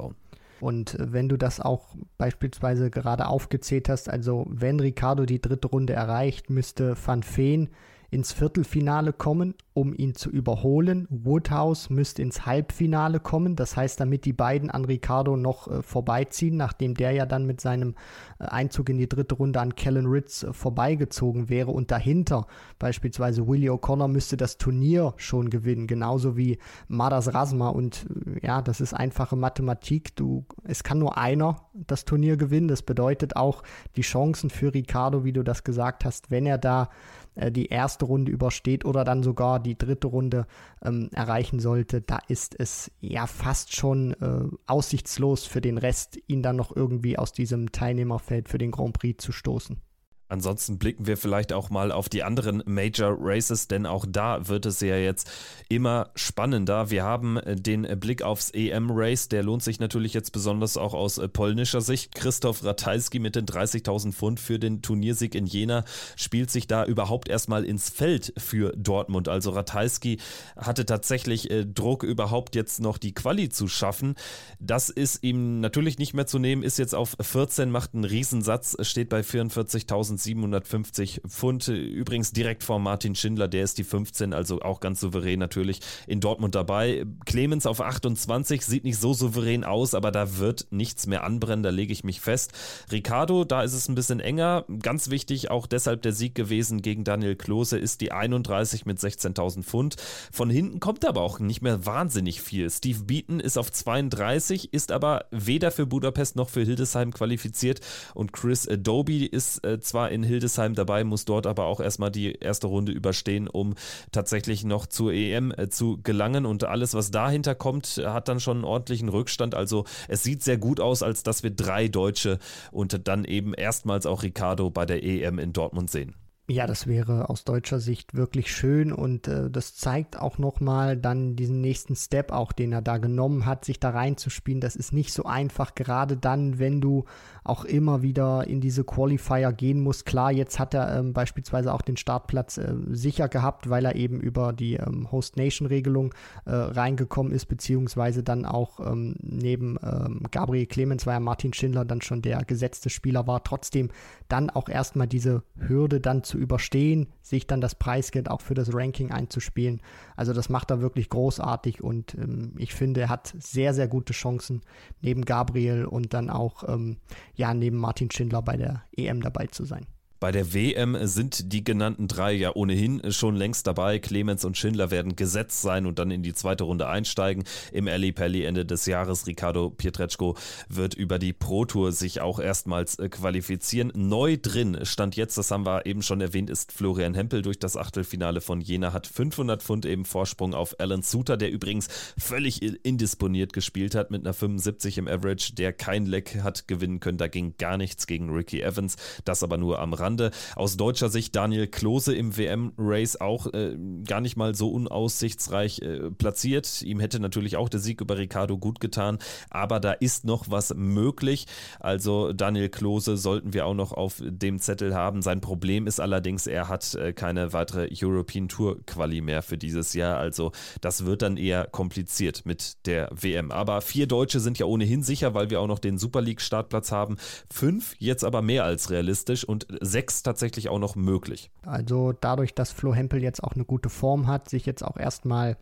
Und äh, wenn du das auch beispielsweise gerade aufgezählt hast, also wenn Ricardo die dritte Runde erreicht, müsste Van Veen ins Viertelfinale kommen, um ihn zu überholen. Woodhouse müsste ins Halbfinale kommen. Das heißt, damit die beiden an Ricardo noch äh, vorbeiziehen, nachdem der ja dann mit seinem äh, Einzug in die dritte Runde an Kellen Ritz äh, vorbeigezogen wäre. Und dahinter beispielsweise Willie O'Connor müsste das Turnier schon gewinnen, genauso wie Madas Rasma. Und äh, ja, das ist einfache Mathematik. Du, es kann nur einer das Turnier gewinnen. Das bedeutet auch die Chancen für Ricardo, wie du das gesagt hast, wenn er da äh, die erste Runde übersteht oder dann sogar die dritte Runde ähm, erreichen sollte, da ist es ja fast schon äh, aussichtslos für den Rest, ihn dann noch irgendwie aus diesem Teilnehmerfeld für den Grand Prix zu stoßen. Ansonsten blicken wir vielleicht auch mal auf die anderen Major Races, denn auch da wird es ja jetzt immer spannender. Wir haben äh, den Blick aufs EM-Race, der lohnt sich natürlich jetzt besonders auch aus äh, polnischer Sicht. Christoph Ratajski mit den 30.000 Pfund für den Turniersieg in Jena spielt sich da überhaupt erstmal ins Feld für Dortmund. Also Ratajski hatte tatsächlich äh, Druck, überhaupt jetzt noch die Quali zu schaffen. Das ist ihm natürlich nicht mehr zu nehmen, ist jetzt auf 14, macht einen Riesensatz, steht bei 44.000 1750 Pfund. Übrigens direkt vor Martin Schindler, der ist die 15, also auch ganz souverän natürlich in Dortmund dabei. Clemens auf 28 sieht nicht so souverän aus, aber da wird nichts mehr anbrennen, da lege ich mich fest. Ricardo, da ist es ein bisschen enger. Ganz wichtig, auch deshalb der Sieg gewesen gegen Daniel Klose, ist die 31 mit 16.000 Pfund. Von hinten kommt aber auch nicht mehr wahnsinnig viel. Steve Beaton ist auf 32, ist aber weder für Budapest noch für Hildesheim qualifiziert und Chris Adobe ist äh, zwar in Hildesheim dabei, muss dort aber auch erstmal die erste Runde überstehen, um tatsächlich noch zur EM äh, zu gelangen. Und alles, was dahinter kommt, hat dann schon einen ordentlichen Rückstand. Also es sieht sehr gut aus, als dass wir drei Deutsche und dann eben erstmals auch Ricardo bei der EM in Dortmund sehen. Ja, das wäre aus deutscher Sicht wirklich schön und äh, das zeigt auch nochmal dann diesen nächsten Step auch, den er da genommen hat, sich da reinzuspielen. Das ist nicht so einfach, gerade dann, wenn du auch immer wieder in diese Qualifier gehen musst. Klar, jetzt hat er ähm, beispielsweise auch den Startplatz äh, sicher gehabt, weil er eben über die ähm, Host Nation Regelung äh, reingekommen ist, beziehungsweise dann auch ähm, neben ähm, Gabriel Clemens, weil ja Martin Schindler dann schon der gesetzte Spieler war, trotzdem dann auch erstmal diese Hürde dann zu überstehen, sich dann das Preisgeld auch für das Ranking einzuspielen. Also das macht er wirklich großartig und ähm, ich finde, er hat sehr, sehr gute Chancen, neben Gabriel und dann auch ähm, ja, neben Martin Schindler bei der EM dabei zu sein. Bei der WM sind die genannten drei ja ohnehin schon längst dabei. Clemens und Schindler werden gesetzt sein und dann in die zweite Runde einsteigen. Im Ali Pelli Ende des Jahres. Ricardo Pietreczko wird über die Pro Tour sich auch erstmals äh, qualifizieren. Neu drin stand jetzt, das haben wir eben schon erwähnt, ist Florian Hempel durch das Achtelfinale von Jena, hat 500 Pfund eben Vorsprung auf Alan Suter, der übrigens völlig indisponiert gespielt hat mit einer 75 im Average, der kein Leck hat gewinnen können. Da ging gar nichts gegen Ricky Evans. Das aber nur am Rand. Rande. Aus deutscher Sicht Daniel Klose im WM-Race auch äh, gar nicht mal so unaussichtsreich äh, platziert. Ihm hätte natürlich auch der Sieg über Ricardo gut getan, aber da ist noch was möglich. Also Daniel Klose sollten wir auch noch auf dem Zettel haben. Sein Problem ist allerdings, er hat äh, keine weitere European Tour Quali mehr für dieses Jahr. Also das wird dann eher kompliziert mit der WM. Aber vier Deutsche sind ja ohnehin sicher, weil wir auch noch den Super League Startplatz haben. Fünf jetzt aber mehr als realistisch und sechs sechs tatsächlich auch noch möglich. Also dadurch, dass Flo Hempel jetzt auch eine gute Form hat, sich jetzt auch erstmal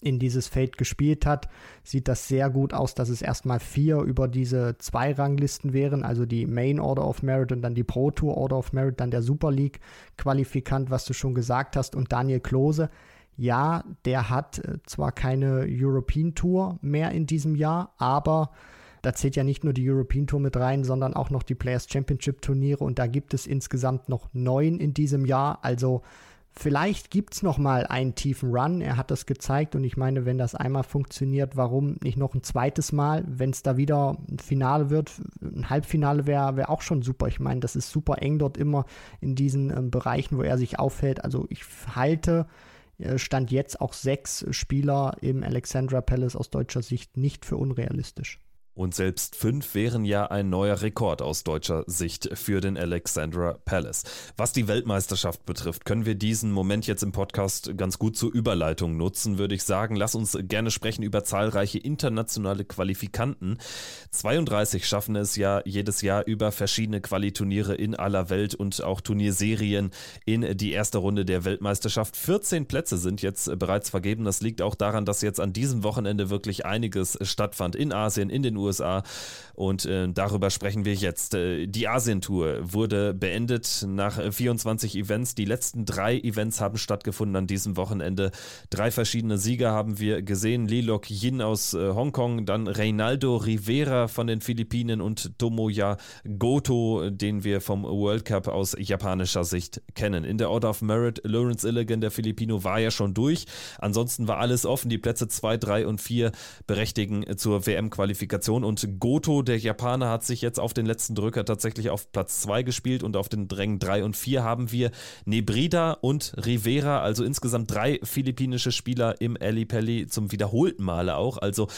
in dieses Feld gespielt hat, sieht das sehr gut aus, dass es erstmal vier über diese zwei Ranglisten wären, also die Main Order of Merit und dann die Pro Tour Order of Merit, dann der Super League Qualifikant, was du schon gesagt hast, und Daniel Klose. Ja, der hat äh, zwar keine European Tour mehr in diesem Jahr, aber da zählt ja nicht nur die European Tour mit rein, sondern auch noch die Players Championship Turniere und da gibt es insgesamt noch neun in diesem Jahr. Also vielleicht gibt es noch mal einen tiefen Run. Er hat das gezeigt und ich meine, wenn das einmal funktioniert, warum nicht noch ein zweites Mal? Wenn es da wieder ein Finale wird, ein Halbfinale wäre wär auch schon super. Ich meine, das ist super eng dort immer in diesen ähm, Bereichen, wo er sich aufhält. Also ich halte äh, Stand jetzt auch sechs Spieler im Alexandra Palace aus deutscher Sicht nicht für unrealistisch. Und selbst fünf wären ja ein neuer Rekord aus deutscher Sicht für den Alexandra Palace. Was die Weltmeisterschaft betrifft, können wir diesen Moment jetzt im Podcast ganz gut zur Überleitung nutzen, würde ich sagen. Lass uns gerne sprechen über zahlreiche internationale Qualifikanten. 32 schaffen es ja jedes Jahr über verschiedene Qualiturniere in aller Welt und auch Turnierserien in die erste Runde der Weltmeisterschaft. 14 Plätze sind jetzt bereits vergeben. Das liegt auch daran, dass jetzt an diesem Wochenende wirklich einiges stattfand in Asien, in den USA. USA und äh, darüber sprechen wir jetzt. Äh, die Asien-Tour wurde beendet nach 24 Events. Die letzten drei Events haben stattgefunden an diesem Wochenende. Drei verschiedene Sieger haben wir gesehen. Lee Lok Yin aus äh, Hongkong, dann Reynaldo Rivera von den Philippinen und Tomoya Goto, den wir vom World Cup aus japanischer Sicht kennen. In der Order of Merit, Lawrence Illigan, der Filipino, war ja schon durch. Ansonsten war alles offen. Die Plätze 2, 3 und 4 berechtigen zur WM-Qualifikation. Und Goto, der Japaner, hat sich jetzt auf den letzten Drücker tatsächlich auf Platz 2 gespielt und auf den Drängen 3 und 4 haben wir Nebrida und Rivera, also insgesamt drei philippinische Spieler im Ali Pelli zum wiederholten Male auch. Also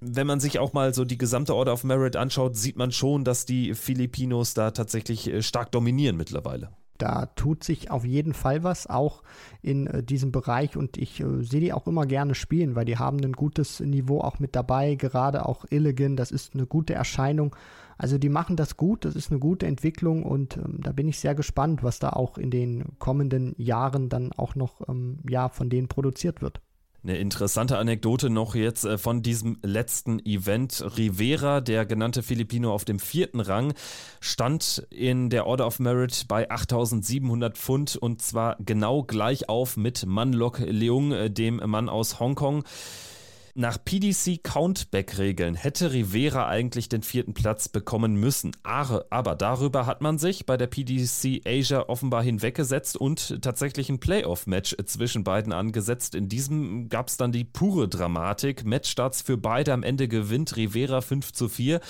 wenn man sich auch mal so die gesamte Order of Merit anschaut, sieht man schon, dass die Filipinos da tatsächlich äh, stark dominieren mittlerweile da tut sich auf jeden Fall was, auch in äh, diesem Bereich. Und ich äh, sehe die auch immer gerne spielen, weil die haben ein gutes Niveau auch mit dabei. Gerade auch Illigan, das ist eine gute Erscheinung. Also die machen das gut, das ist eine gute Entwicklung und ähm, da bin ich sehr gespannt, was da auch in den kommenden Jahren dann auch noch ähm, ja, von denen produziert wird. Eine interessante Anekdote noch jetzt äh, von diesem letzten Event. Rivera, der genannte Filipino auf dem vierten Rang, stand in der Order of Merit bei 8700 Pfund und zwar genau gleich auf mit Manlok Leung, äh, dem Mann aus Hongkong. Nach PDC Countback-Regeln hätte Rivera eigentlich den vierten Platz bekommen müssen. Aber darüber hat man sich bei der PDC Asia offenbar hinweggesetzt und tatsächlich ein Playoff-Match zwischen beiden angesetzt. In diesem gab es dann die pure Dramatik. Matchstarts für beide. Am Ende gewinnt Rivera 5 zu 4.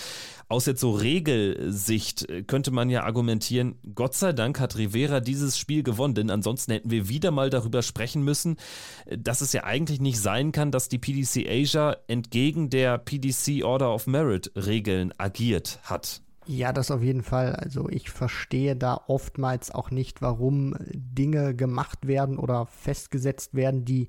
Aus jetzt so Regelsicht könnte man ja argumentieren, Gott sei Dank hat Rivera dieses Spiel gewonnen, denn ansonsten hätten wir wieder mal darüber sprechen müssen, dass es ja eigentlich nicht sein kann, dass die PDC Asia entgegen der PDC Order of Merit Regeln agiert hat. Ja, das auf jeden Fall. Also ich verstehe da oftmals auch nicht, warum Dinge gemacht werden oder festgesetzt werden, die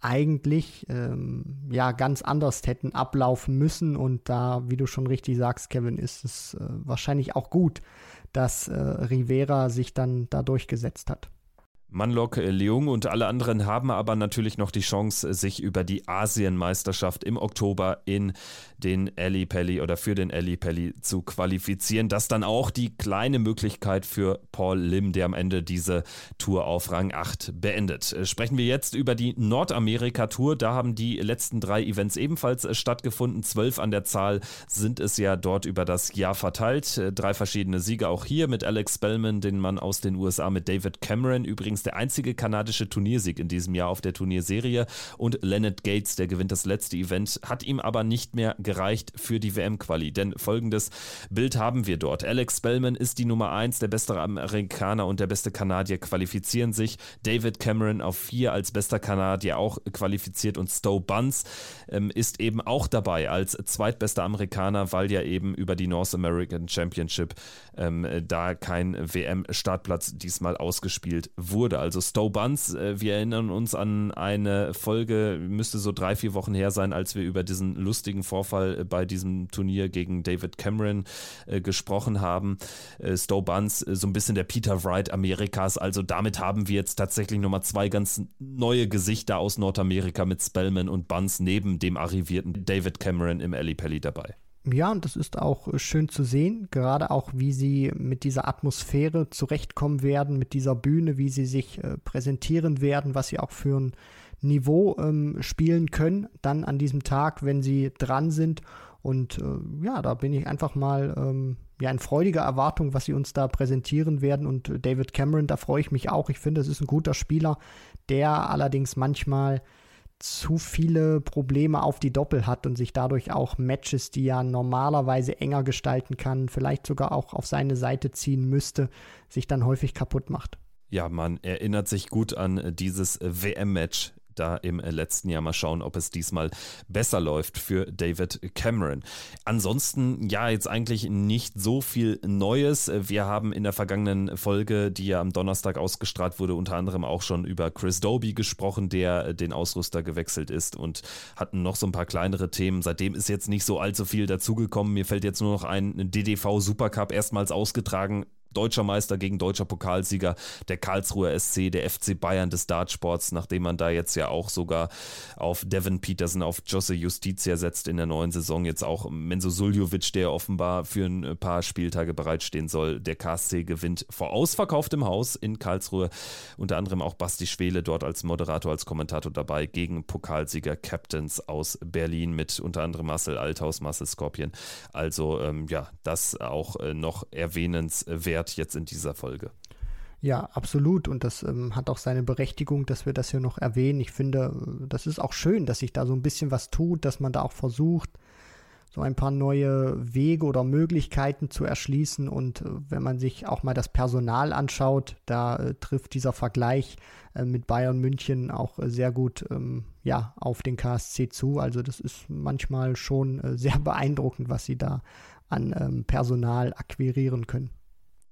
eigentlich ähm, ja ganz anders hätten ablaufen müssen. Und da, wie du schon richtig sagst, Kevin, ist es äh, wahrscheinlich auch gut, dass äh, Rivera sich dann da durchgesetzt hat. Manlok Leung und alle anderen haben aber natürlich noch die Chance, sich über die Asienmeisterschaft im Oktober in den Ali Pelli oder für den Ali Pelli zu qualifizieren. Das dann auch die kleine Möglichkeit für Paul Lim, der am Ende diese Tour auf Rang 8 beendet. Sprechen wir jetzt über die Nordamerika-Tour. Da haben die letzten drei Events ebenfalls stattgefunden. Zwölf an der Zahl sind es ja dort über das Jahr verteilt. Drei verschiedene Siege auch hier mit Alex Spellman, den Mann aus den USA, mit David Cameron übrigens übrigens der einzige kanadische Turniersieg in diesem Jahr auf der Turnierserie und Leonard Gates, der gewinnt das letzte Event, hat ihm aber nicht mehr gereicht für die WM-Quali, denn folgendes Bild haben wir dort. Alex Spellman ist die Nummer 1, der beste Amerikaner und der beste Kanadier qualifizieren sich. David Cameron auf 4 als bester Kanadier auch qualifiziert und Stowe Buns ähm, ist eben auch dabei als zweitbester Amerikaner, weil ja eben über die North American Championship ähm, da kein WM-Startplatz diesmal ausgespielt wurde. Also Stowe Buns, äh, wir erinnern uns an eine Folge, müsste so drei, vier Wochen her sein, als wir über diesen lustigen Vorfall äh, bei diesem Turnier gegen David Cameron äh, gesprochen haben. Äh, Stowe Buns, äh, so ein bisschen der Peter Wright Amerikas. Also damit haben wir jetzt tatsächlich nochmal zwei ganz neue Gesichter aus Nordamerika mit Spellman und Buns neben dem arrivierten David Cameron im Alley Pelli dabei. Ja, und das ist auch äh, schön zu sehen, gerade auch, wie sie mit dieser Atmosphäre zurechtkommen werden, mit dieser Bühne, wie sie sich äh, präsentieren werden, was sie auch für ein Niveau ähm, spielen können, dann an diesem Tag, wenn sie dran sind. Und äh, ja, da bin ich einfach mal ähm, ja, in freudiger Erwartung, was sie uns da präsentieren werden. Und äh, David Cameron, da freue ich mich auch. Ich finde, es ist ein guter Spieler, der allerdings manchmal zu viele Probleme auf die Doppel hat und sich dadurch auch Matches, die er normalerweise enger gestalten kann, vielleicht sogar auch auf seine Seite ziehen müsste, sich dann häufig kaputt macht. Ja, man erinnert sich gut an dieses WM-Match da im letzten Jahr mal schauen, ob es diesmal besser läuft für David Cameron. Ansonsten, ja, jetzt eigentlich nicht so viel Neues. Wir haben in der vergangenen Folge, die ja am Donnerstag ausgestrahlt wurde, unter anderem auch schon über Chris Doby gesprochen, der den Ausrüster gewechselt ist und hatten noch so ein paar kleinere Themen. Seitdem ist jetzt nicht so allzu viel dazugekommen. Mir fällt jetzt nur noch ein DDV Supercup erstmals ausgetragen deutscher Meister gegen deutscher Pokalsieger, der Karlsruher SC, der FC Bayern des Dartsports, nachdem man da jetzt ja auch sogar auf Devin Peterson, auf Josse Justitia setzt in der neuen Saison. Jetzt auch Menzo Suljovic, der offenbar für ein paar Spieltage bereitstehen soll. Der KSC gewinnt vor ausverkauftem Haus in Karlsruhe. Unter anderem auch Basti Schwele dort als Moderator, als Kommentator dabei gegen Pokalsieger Captains aus Berlin mit unter anderem Marcel Althaus, Marcel Skorpion. Also ähm, ja, das auch äh, noch erwähnenswert wert jetzt in dieser Folge. Ja, absolut. Und das ähm, hat auch seine Berechtigung, dass wir das hier noch erwähnen. Ich finde, das ist auch schön, dass sich da so ein bisschen was tut, dass man da auch versucht, so ein paar neue Wege oder Möglichkeiten zu erschließen. Und äh, wenn man sich auch mal das Personal anschaut, da äh, trifft dieser Vergleich äh, mit Bayern München auch äh, sehr gut ähm, ja, auf den KSC zu. Also das ist manchmal schon äh, sehr beeindruckend, was sie da an ähm, Personal akquirieren können.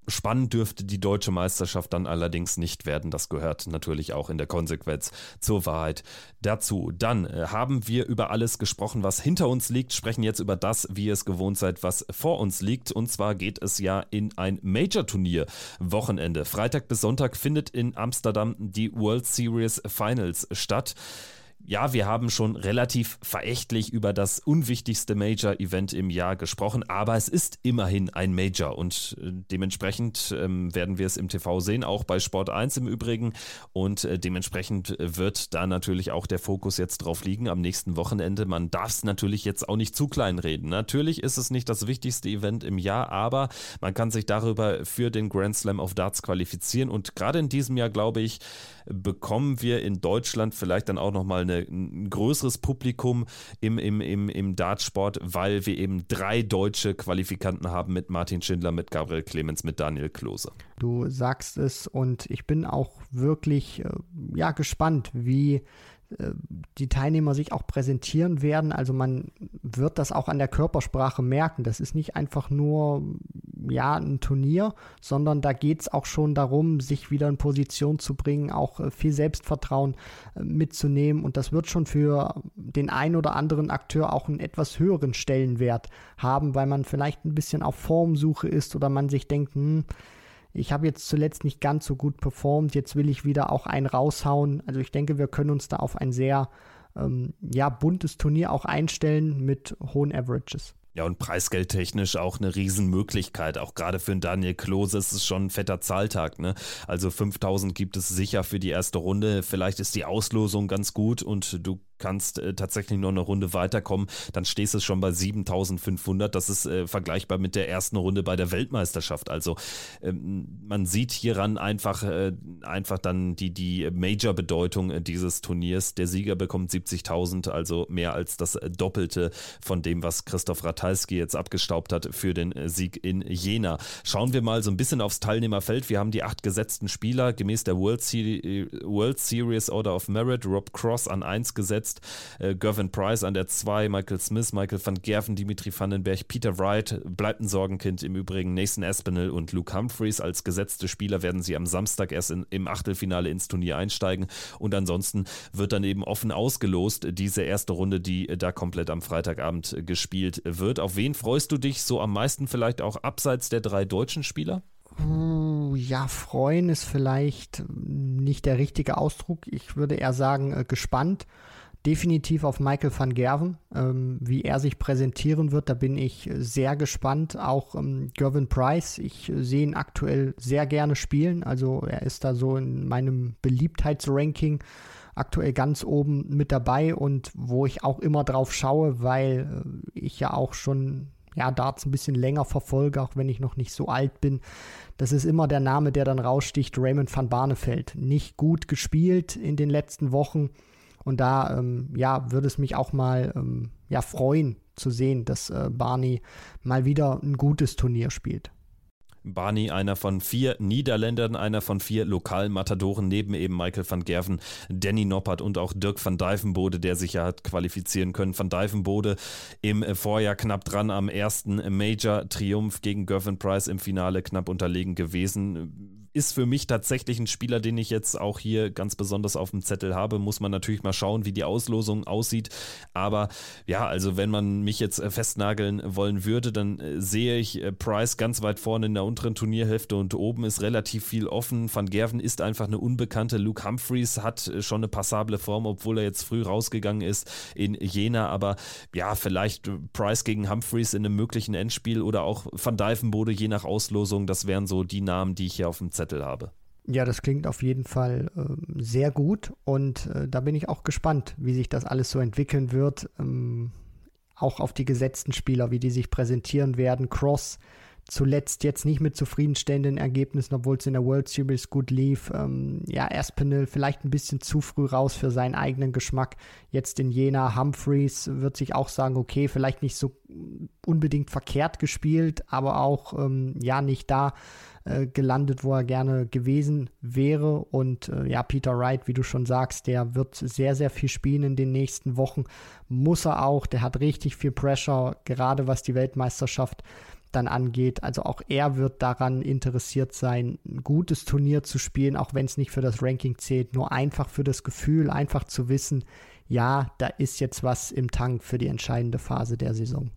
Spannend dürfte die deutsche Meisterschaft dann allerdings nicht werden. Das gehört natürlich auch in der Konsequenz zur Wahrheit dazu. Dann äh, haben wir über alles gesprochen, was hinter uns liegt, sprechen jetzt über das, wie ihr es gewohnt seid, was vor uns liegt. Und zwar geht es ja in ein Major-Turnier Wochenende. Freitag bis Sonntag findet in Amsterdam die World Series Finals statt. Ja, wir haben schon relativ verächtlich über das unwichtigste Major-Event im Jahr gesprochen, aber es ist immerhin ein Major und äh, dementsprechend ähm, werden wir es im TV sehen, auch bei Sport 1 im Übrigen und äh, dementsprechend wird da natürlich auch der Fokus jetzt drauf liegen am nächsten Wochenende. Man darf es natürlich jetzt auch nicht zu klein reden. Natürlich ist es nicht das wichtigste Event im Jahr, aber man kann sich darüber für den Grand Slam of Darts qualifizieren und gerade in diesem Jahr, glaube ich, bekommen wir in Deutschland vielleicht dann auch nochmal ein größeres Publikum im, im, im, im Dartsport, weil wir eben drei deutsche Qualifikanten haben mit Martin Schindler, mit Gabriel Clemens, mit Daniel Klose. Du sagst es und ich bin auch wirklich äh, ja, gespannt, wie die Teilnehmer sich auch präsentieren werden. Also man wird das auch an der Körpersprache merken. Das ist nicht einfach nur ja ein Turnier, sondern da geht es auch schon darum, sich wieder in Position zu bringen, auch äh, viel Selbstvertrauen äh, mitzunehmen. Und das wird schon für den einen oder anderen Akteur auch einen etwas höheren Stellenwert haben, weil man vielleicht ein bisschen auf Formsuche ist oder man sich denkt, hm, ich habe jetzt zuletzt nicht ganz so gut performt, jetzt will ich wieder auch einen raushauen. Also ich denke, wir können uns da auf ein sehr ähm, ja, buntes Turnier auch einstellen mit hohen Averages. Ja, und preisgeldtechnisch auch eine Riesenmöglichkeit. Auch gerade für einen Daniel Klose ist es schon ein fetter Zahltag. Ne? Also 5000 gibt es sicher für die erste Runde. Vielleicht ist die Auslosung ganz gut und du kannst äh, tatsächlich noch eine Runde weiterkommen, dann stehst du schon bei 7500. Das ist äh, vergleichbar mit der ersten Runde bei der Weltmeisterschaft. Also ähm, man sieht hieran einfach, äh, einfach dann die, die Major-Bedeutung äh, dieses Turniers. Der Sieger bekommt 70.000, also mehr als das Doppelte von dem, was Christoph Ratajski jetzt abgestaubt hat für den äh, Sieg in Jena. Schauen wir mal so ein bisschen aufs Teilnehmerfeld. Wir haben die acht gesetzten Spieler gemäß der World, Se äh, World Series Order of Merit. Rob Cross an 1 gesetzt gesetzt. Äh, Gervin Price an der 2, Michael Smith, Michael van Gerven, Dimitri Vandenberg, Peter Wright bleibt ein Sorgenkind im Übrigen, Nathan Aspinall und Luke Humphreys als gesetzte Spieler werden sie am Samstag erst in, im Achtelfinale ins Turnier einsteigen und ansonsten wird dann eben offen ausgelost, diese erste Runde, die da komplett am Freitagabend gespielt wird. Auf wen freust du dich so am meisten vielleicht auch abseits der drei deutschen Spieler? Uh, ja, freuen ist vielleicht nicht der richtige Ausdruck. Ich würde eher sagen, äh, gespannt definitiv auf Michael van Gerven, ähm, wie er sich präsentieren wird. Da bin ich sehr gespannt. Auch ähm, Gervin Price, ich sehe ihn aktuell sehr gerne spielen. Also er ist da so in meinem Beliebtheitsranking aktuell ganz oben mit dabei und wo ich auch immer drauf schaue, weil äh, ich ja auch schon ja, Darts ein bisschen länger verfolge, auch wenn ich noch nicht so alt bin. Das ist immer der Name, der dann raussticht, Raymond van Barneveld. Nicht gut gespielt in den letzten Wochen, und da, ähm, ja, würde es mich auch mal ähm, ja, freuen zu sehen, dass äh, Barney mal wieder ein gutes Turnier spielt. Barney, einer von vier Niederländern, einer von vier lokalen Matadoren, neben eben Michael van Gerven, Danny Noppert und auch Dirk van Dijvenbode, der sich ja hat qualifizieren können. Van Dijvenbode im Vorjahr knapp dran am ersten Major-Triumph gegen Gervin Price im Finale knapp unterlegen gewesen ist für mich tatsächlich ein Spieler, den ich jetzt auch hier ganz besonders auf dem Zettel habe. Muss man natürlich mal schauen, wie die Auslosung aussieht. Aber ja, also wenn man mich jetzt äh, festnageln wollen würde, dann äh, sehe ich äh, Price ganz weit vorne in der unteren Turnierhälfte und oben ist relativ viel offen. Van Gerven ist einfach eine Unbekannte. Luke Humphreys hat schon eine passable Form, obwohl er jetzt früh rausgegangen ist in Jena. Aber ja, vielleicht Price gegen Humphreys in einem möglichen Endspiel oder auch Van Dijvenbode je nach Auslosung. Das wären so die Namen, die ich hier auf dem Zettel Zettel habe. Ja, das klingt auf jeden Fall äh, sehr gut und äh, da bin ich auch gespannt, wie sich das alles so entwickeln wird. Ähm, auch auf die gesetzten Spieler, wie die sich präsentieren werden. Cross zuletzt jetzt nicht mit zufriedenstellenden Ergebnissen, obwohl es in der World Series gut lief. Ähm, ja, Aspinall vielleicht ein bisschen zu früh raus für seinen eigenen Geschmack. Jetzt in Jena, Humphreys wird sich auch sagen, okay, vielleicht nicht so unbedingt verkehrt gespielt, aber auch ähm, ja nicht da äh, gelandet, wo er gerne gewesen wäre. Und äh, ja, Peter Wright, wie du schon sagst, der wird sehr, sehr viel spielen in den nächsten Wochen. Muss er auch. Der hat richtig viel Pressure, gerade was die Weltmeisterschaft dann angeht. Also auch er wird daran interessiert sein, ein gutes Turnier zu spielen, auch wenn es nicht für das Ranking zählt, nur einfach für das Gefühl, einfach zu wissen, ja, da ist jetzt was im Tank für die entscheidende Phase der Saison.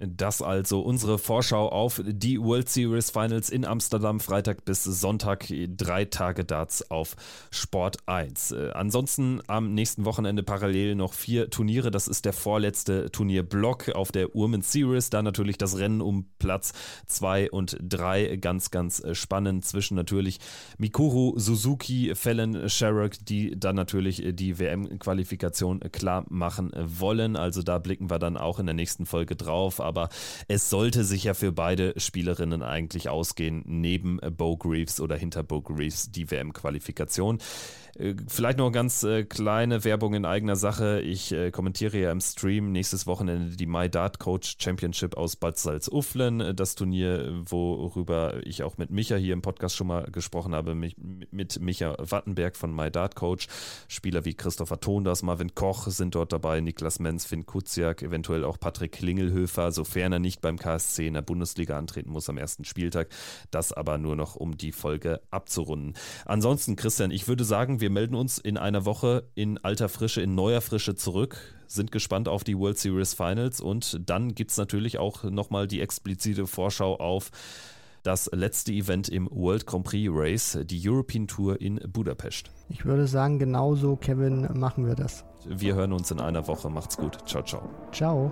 Das also unsere Vorschau auf die World Series Finals in Amsterdam, Freitag bis Sonntag, drei Tage Darts auf Sport 1. Äh, ansonsten am nächsten Wochenende parallel noch vier Turniere. Das ist der vorletzte Turnierblock auf der Women Series. Da natürlich das Rennen um Platz 2 und 3. Ganz, ganz äh, spannend zwischen natürlich Mikuru Suzuki, Fallon Sherrock, die dann natürlich äh, die WM-Qualifikation klar machen wollen. Also da blicken wir dann auch in der nächsten Folge drauf aber es sollte sich ja für beide Spielerinnen eigentlich ausgehen, neben Bo Greaves oder hinter Bo Greaves die WM-Qualifikation. Äh, vielleicht noch ganz äh, kleine Werbung in eigener Sache. Ich äh, kommentiere ja im Stream nächstes Wochenende die My Dart Coach Championship aus Bad Salzuflen. Das Turnier, worüber ich auch mit Micha hier im Podcast schon mal gesprochen habe, mit Micha Wattenberg von My Dart Coach. Spieler wie Christopher Tondas, Marvin Koch sind dort dabei, Niklas Menz, Finn Kuziak, eventuell auch Patrick Klingelhöfer, sofern er nicht beim KSC in der Bundesliga antreten muss am ersten Spieltag. Das aber nur noch, um die Folge abzurunden. Ansonsten, Christian, ich würde sagen, wir wir melden uns in einer Woche in alter Frische, in neuer Frische zurück, sind gespannt auf die World Series Finals und dann gibt es natürlich auch nochmal die explizite Vorschau auf das letzte Event im World Grand Prix Race, die European Tour in Budapest. Ich würde sagen, genauso, Kevin, machen wir das. Wir hören uns in einer Woche. Macht's gut. Ciao, ciao. Ciao.